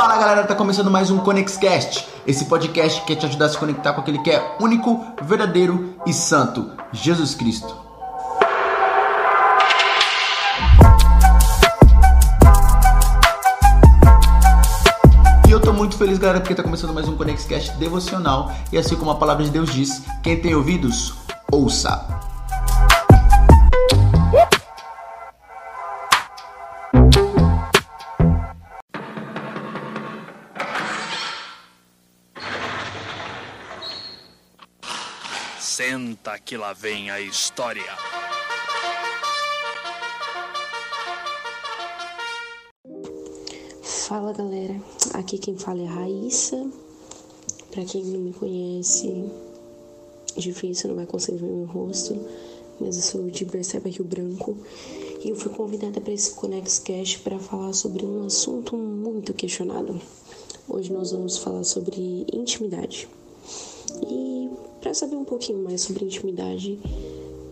Fala galera, tá começando mais um ConexCast, esse podcast que quer te ajudar a se conectar com aquele que é único, verdadeiro e santo, Jesus Cristo. E eu tô muito feliz galera porque tá começando mais um ConexCast devocional e assim como a palavra de Deus diz, quem tem ouvidos, ouça. Senta que lá vem a história. Fala galera, aqui quem fala é Raíssa. Pra quem não me conhece, difícil, não vai conseguir ver meu rosto, mas eu sou de Berceba Rio Branco e eu fui convidada para esse Conex Cash para falar sobre um assunto muito questionado. Hoje nós vamos falar sobre intimidade. E para saber um pouquinho mais sobre intimidade,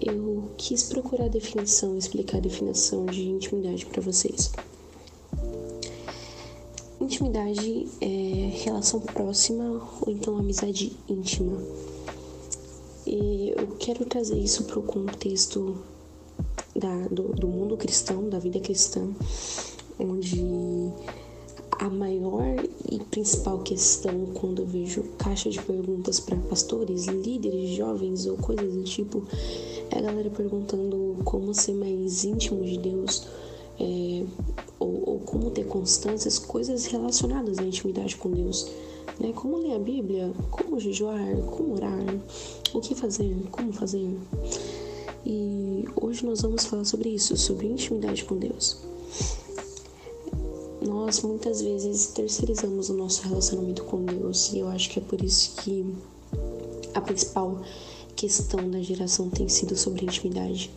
eu quis procurar a definição, explicar a definição de intimidade para vocês. Intimidade é relação próxima ou então amizade íntima. E eu quero trazer isso para o contexto da, do, do mundo cristão, da vida cristã, onde a maior e principal questão quando eu vejo caixa de perguntas para pastores, líderes, jovens ou coisas do tipo é a galera perguntando como ser mais íntimo de Deus é, ou, ou, como ter constâncias, coisas relacionadas à intimidade com Deus. Né? Como ler a Bíblia, como jejuar, como orar, o que fazer, como fazer. E hoje nós vamos falar sobre isso, sobre intimidade com Deus nós muitas vezes terceirizamos o nosso relacionamento com Deus e eu acho que é por isso que a principal questão da geração tem sido sobre intimidade.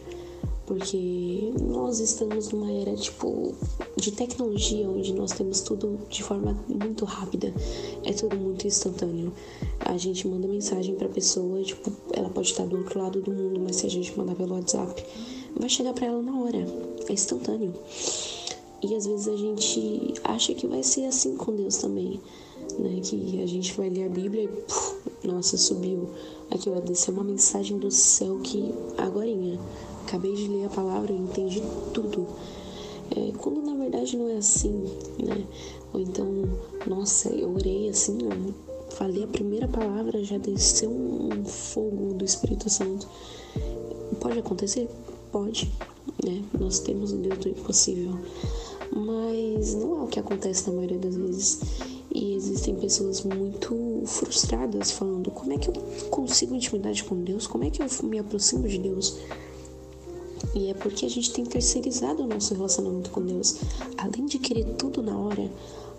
Porque nós estamos numa era tipo de tecnologia onde nós temos tudo de forma muito rápida, é tudo muito instantâneo. A gente manda mensagem para pessoa, tipo, ela pode estar do outro lado do mundo, mas se a gente mandar pelo WhatsApp, vai chegar para ela na hora, é instantâneo. E às vezes a gente acha que vai ser assim com Deus também, né? Que a gente vai ler a Bíblia e, puf, nossa, subiu. Aqui vai descer uma mensagem do céu que agorinha. Acabei de ler a palavra e entendi tudo. É, quando na verdade não é assim, né? Ou então, nossa, eu orei assim, falei a primeira palavra, já desceu um fogo do Espírito Santo. Pode acontecer? Pode, né? Nós temos o Deus do impossível mas não é o que acontece na maioria das vezes. E existem pessoas muito frustradas falando: como é que eu consigo intimidade com Deus? Como é que eu me aproximo de Deus? E é porque a gente tem terceirizado o nosso relacionamento com Deus. Além de querer tudo na hora,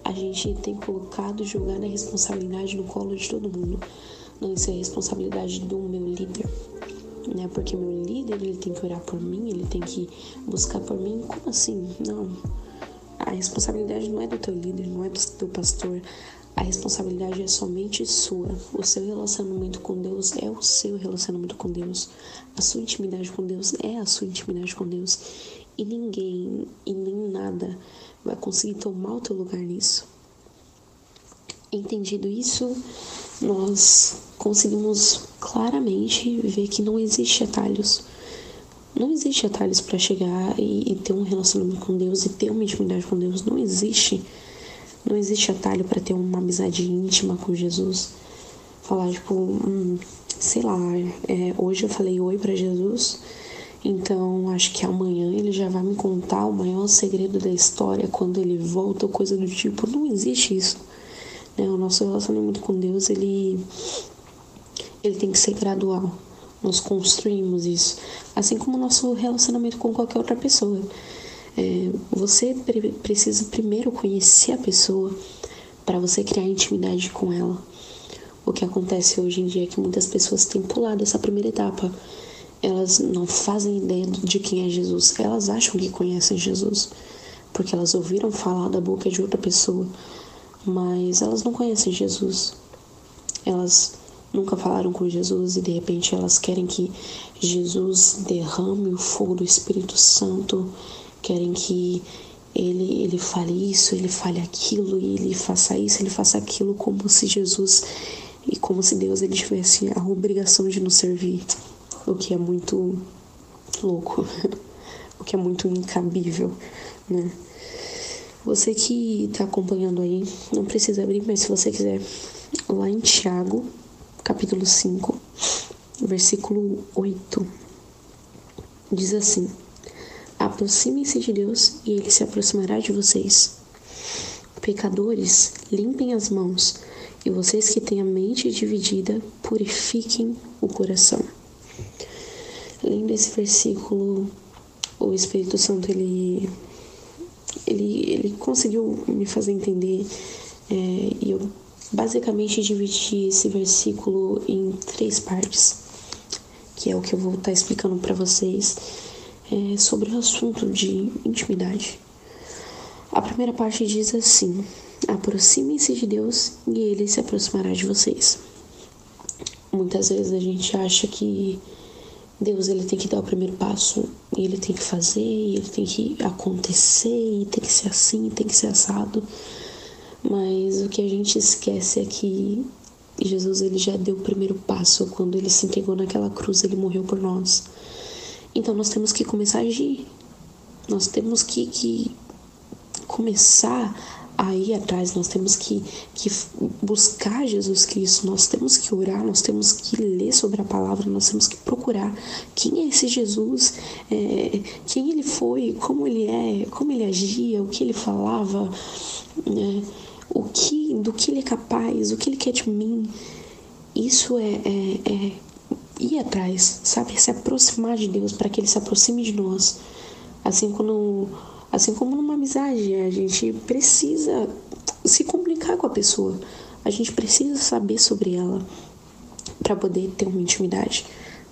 a gente tem colocado jogado a responsabilidade no colo de todo mundo. Não, isso é responsabilidade do meu líder. Né? Porque meu líder ele tem que orar por mim, ele tem que buscar por mim. Como assim? Não. A responsabilidade não é do teu líder, não é do teu pastor. A responsabilidade é somente sua. O seu relacionamento com Deus é o seu relacionamento com Deus. A sua intimidade com Deus é a sua intimidade com Deus. E ninguém e nem nada vai conseguir tomar o teu lugar nisso. Entendido isso, nós conseguimos claramente ver que não existe atalhos. Não existe atalhos para chegar e, e, ter um relacionamento com Deus e ter uma intimidade com Deus. Não existe. Não existe atalho para ter uma amizade íntima com Jesus. Falar, tipo, hum, sei lá, é, hoje eu falei oi para Jesus, então acho que amanhã ele já vai me contar o maior segredo da história quando ele volta coisa do tipo. Não existe isso. Né? O nosso relacionamento com Deus, ele, ele tem que ser gradual. Nós construímos isso. Assim como o nosso relacionamento com qualquer outra pessoa. É, você pre precisa primeiro conhecer a pessoa para você criar intimidade com ela. O que acontece hoje em dia é que muitas pessoas têm pulado essa primeira etapa. Elas não fazem ideia de quem é Jesus. Elas acham que conhecem Jesus, porque elas ouviram falar da boca de outra pessoa, mas elas não conhecem Jesus. Elas nunca falaram com Jesus e de repente elas querem que Jesus derrame o fogo do Espírito Santo, querem que ele, ele fale isso, ele fale aquilo, e ele faça isso, ele faça aquilo, como se Jesus e como se Deus ele tivesse a obrigação de nos servir, o que é muito louco, o que é muito incabível, né? Você que está acompanhando aí, não precisa abrir, mas se você quiser, lá em Tiago, capítulo 5, versículo 8, diz assim: Aproximem-se de Deus e ele se aproximará de vocês. Pecadores, limpem as mãos, e vocês que têm a mente dividida, purifiquem o coração. Lendo esse versículo, o Espírito Santo ele ele, ele conseguiu me fazer entender é, e eu basicamente dividi esse versículo em três partes, que é o que eu vou estar tá explicando para vocês é, sobre o assunto de intimidade. A primeira parte diz assim: aproximem-se de Deus e Ele se aproximará de vocês. Muitas vezes a gente acha que Deus ele tem que dar o primeiro passo, e ele tem que fazer, e ele tem que acontecer, e tem que ser assim, tem que ser assado. Mas o que a gente esquece é que Jesus ele já deu o primeiro passo quando ele se entregou naquela cruz, ele morreu por nós. Então nós temos que começar a agir. Nós temos que, que começar a ir atrás, nós temos que, que buscar Jesus Cristo, nós temos que orar, nós temos que ler sobre a palavra, nós temos que procurar quem é esse Jesus, é, quem ele foi, como ele é, como ele agia, o que ele falava, né, o que, do que ele é capaz, o que ele quer de mim. Isso é, é, é ir atrás, sabe? Se aproximar de Deus para que ele se aproxime de nós. Assim quando Assim como numa amizade, a gente precisa se comunicar com a pessoa. A gente precisa saber sobre ela para poder ter uma intimidade.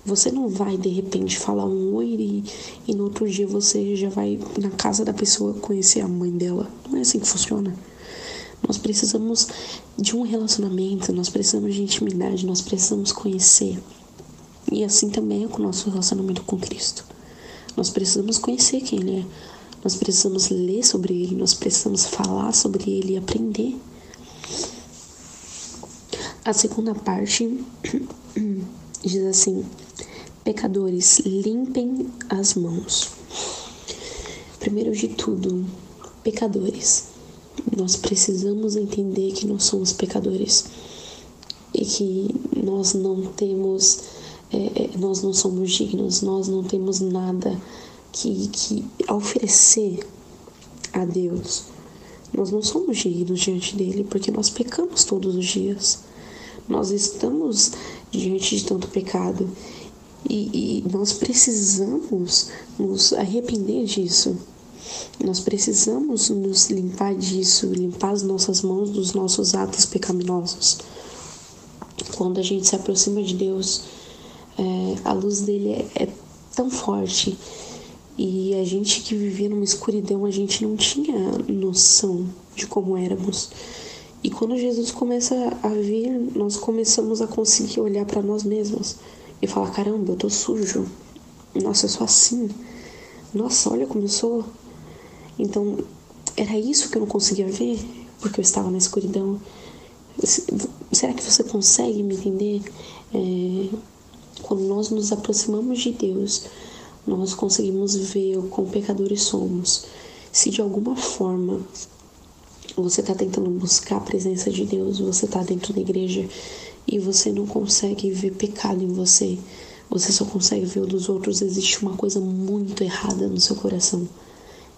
Você não vai de repente falar um oi e, e, no outro dia você já vai na casa da pessoa conhecer a mãe dela. Não é assim que funciona. Nós precisamos de um relacionamento, nós precisamos de intimidade, nós precisamos conhecer. E assim também é com o nosso relacionamento com Cristo. Nós precisamos conhecer quem Ele é. Nós precisamos ler sobre ele, nós precisamos falar sobre ele e aprender. A segunda parte diz assim: Pecadores, limpem as mãos. Primeiro de tudo, pecadores. Nós precisamos entender que nós somos pecadores e que nós não temos, é, nós não somos dignos, nós não temos nada que, que oferecer a Deus, nós não somos dignos diante dele porque nós pecamos todos os dias. Nós estamos diante de tanto pecado e, e nós precisamos nos arrepender disso. Nós precisamos nos limpar disso, limpar as nossas mãos dos nossos atos pecaminosos. Quando a gente se aproxima de Deus, é, a luz dele é, é tão forte e a gente que vivia numa escuridão, a gente não tinha noção de como éramos. E quando Jesus começa a vir, nós começamos a conseguir olhar para nós mesmos e falar: caramba, eu tô sujo. Nossa, eu sou assim. Nossa, olha como eu sou. Então, era isso que eu não conseguia ver, porque eu estava na escuridão. Será que você consegue me entender? É, quando nós nos aproximamos de Deus, nós conseguimos ver o quão pecadores somos. Se de alguma forma você está tentando buscar a presença de Deus, você está dentro da igreja e você não consegue ver pecado em você, você só consegue ver o dos outros, existe uma coisa muito errada no seu coração.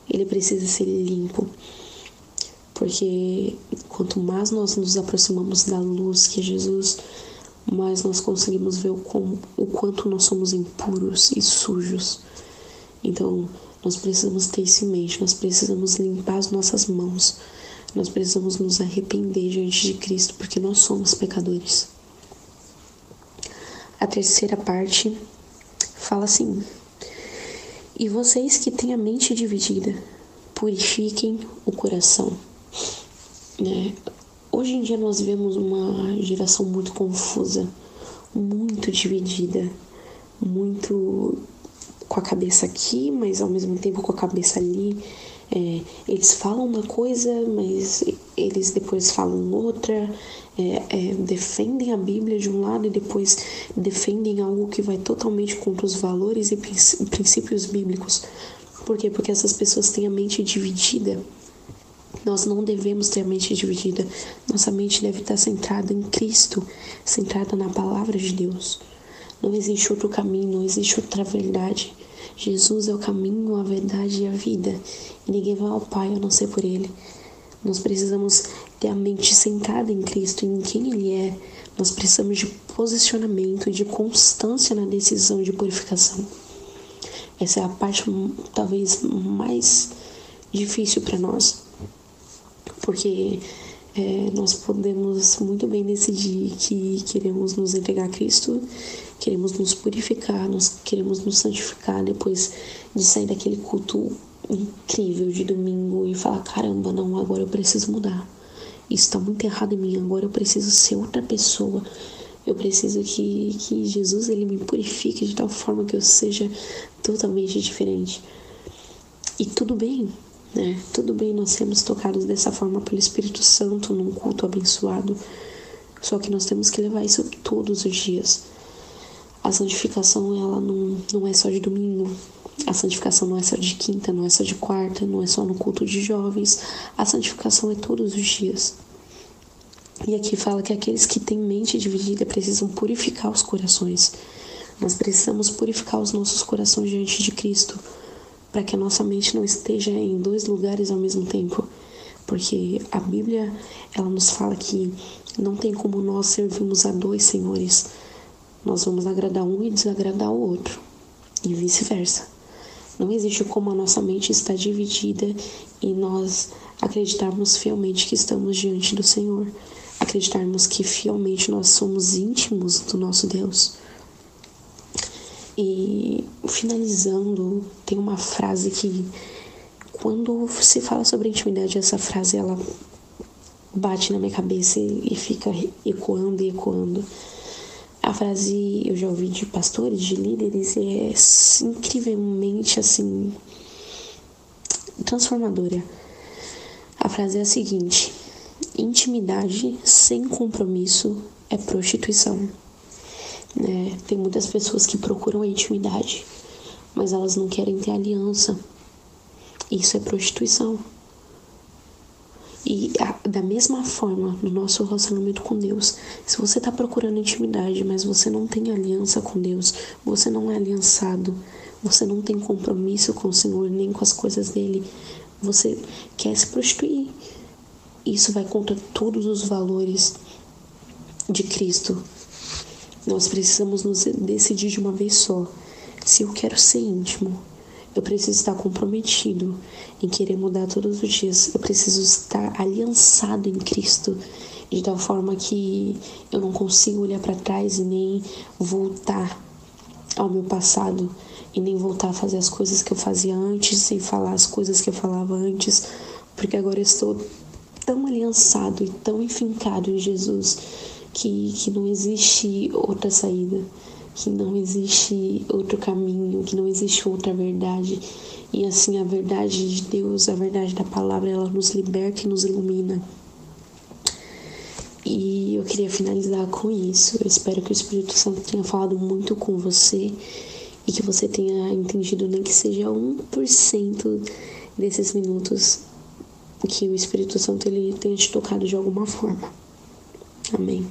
Ele precisa ser limpo. Porque quanto mais nós nos aproximamos da luz que é Jesus, mais nós conseguimos ver o, como, o quanto nós somos impuros e sujos. Então, nós precisamos ter isso em mente, nós precisamos limpar as nossas mãos, nós precisamos nos arrepender diante de Cristo, porque nós somos pecadores. A terceira parte fala assim: E vocês que têm a mente dividida, purifiquem o coração. Né? Hoje em dia nós vemos uma geração muito confusa, muito dividida, muito com a cabeça aqui, mas ao mesmo tempo com a cabeça ali. É, eles falam uma coisa, mas eles depois falam outra, é, é, defendem a Bíblia de um lado e depois defendem algo que vai totalmente contra os valores e princípios bíblicos. Por quê? Porque essas pessoas têm a mente dividida. Nós não devemos ter a mente dividida. Nossa mente deve estar centrada em Cristo, centrada na palavra de Deus. Não existe outro caminho, não existe outra verdade. Jesus é o caminho, a verdade e a vida. E ninguém vai ao Pai a não ser por Ele. Nós precisamos ter a mente centrada em Cristo, em quem Ele é. Nós precisamos de posicionamento e de constância na decisão de purificação. Essa é a parte talvez mais difícil para nós, porque é, nós podemos muito bem decidir que queremos nos entregar a Cristo, queremos nos purificar, nós queremos nos santificar depois de sair daquele culto incrível de domingo e falar: caramba, não, agora eu preciso mudar. Isso está muito errado em mim, agora eu preciso ser outra pessoa. Eu preciso que, que Jesus ele me purifique de tal forma que eu seja totalmente diferente. E tudo bem, né? Tudo bem nós sermos tocados dessa forma pelo Espírito Santo num culto abençoado. Só que nós temos que levar isso todos os dias. A santificação, ela não, não é só de domingo. A santificação não é só de quinta, não é só de quarta, não é só no culto de jovens. A santificação é todos os dias. E aqui fala que aqueles que têm mente dividida precisam purificar os corações. Nós precisamos purificar os nossos corações diante de Cristo, para que a nossa mente não esteja em dois lugares ao mesmo tempo. Porque a Bíblia, ela nos fala que não tem como nós servirmos a dois senhores. Nós vamos agradar um e desagradar o outro, e vice-versa. Não existe como a nossa mente estar dividida e nós acreditarmos fielmente que estamos diante do Senhor acreditarmos que fielmente nós somos íntimos do nosso Deus. E finalizando, tem uma frase que quando se fala sobre intimidade, essa frase ela bate na minha cabeça e fica ecoando e ecoando. A frase eu já ouvi de pastores, de líderes, e é incrivelmente assim transformadora. A frase é a seguinte: intimidade sem compromisso é prostituição. Né? Tem muitas pessoas que procuram a intimidade, mas elas não querem ter aliança. Isso é prostituição. E da mesma forma, no nosso relacionamento com Deus, se você está procurando intimidade, mas você não tem aliança com Deus, você não é aliançado, você não tem compromisso com o Senhor nem com as coisas dele, você quer se prostituir. Isso vai contra todos os valores de Cristo. Nós precisamos nos decidir de uma vez só. Se eu quero ser íntimo, eu preciso estar comprometido em querer mudar todos os dias. Eu preciso estar aliançado em Cristo de tal forma que eu não consigo olhar para trás e nem voltar ao meu passado e nem voltar a fazer as coisas que eu fazia antes e falar as coisas que eu falava antes, porque agora eu estou tão aliançado e tão enfincado em Jesus que, que não existe outra saída, que não existe outro caminho, que não existe outra verdade. E assim a verdade de Deus, a verdade da palavra, ela nos liberta e nos ilumina. E eu queria finalizar com isso. Eu espero que o Espírito Santo tenha falado muito com você e que você tenha entendido nem que seja 1% desses minutos que o Espírito Santo ele tenha te tocado de alguma forma. Amém.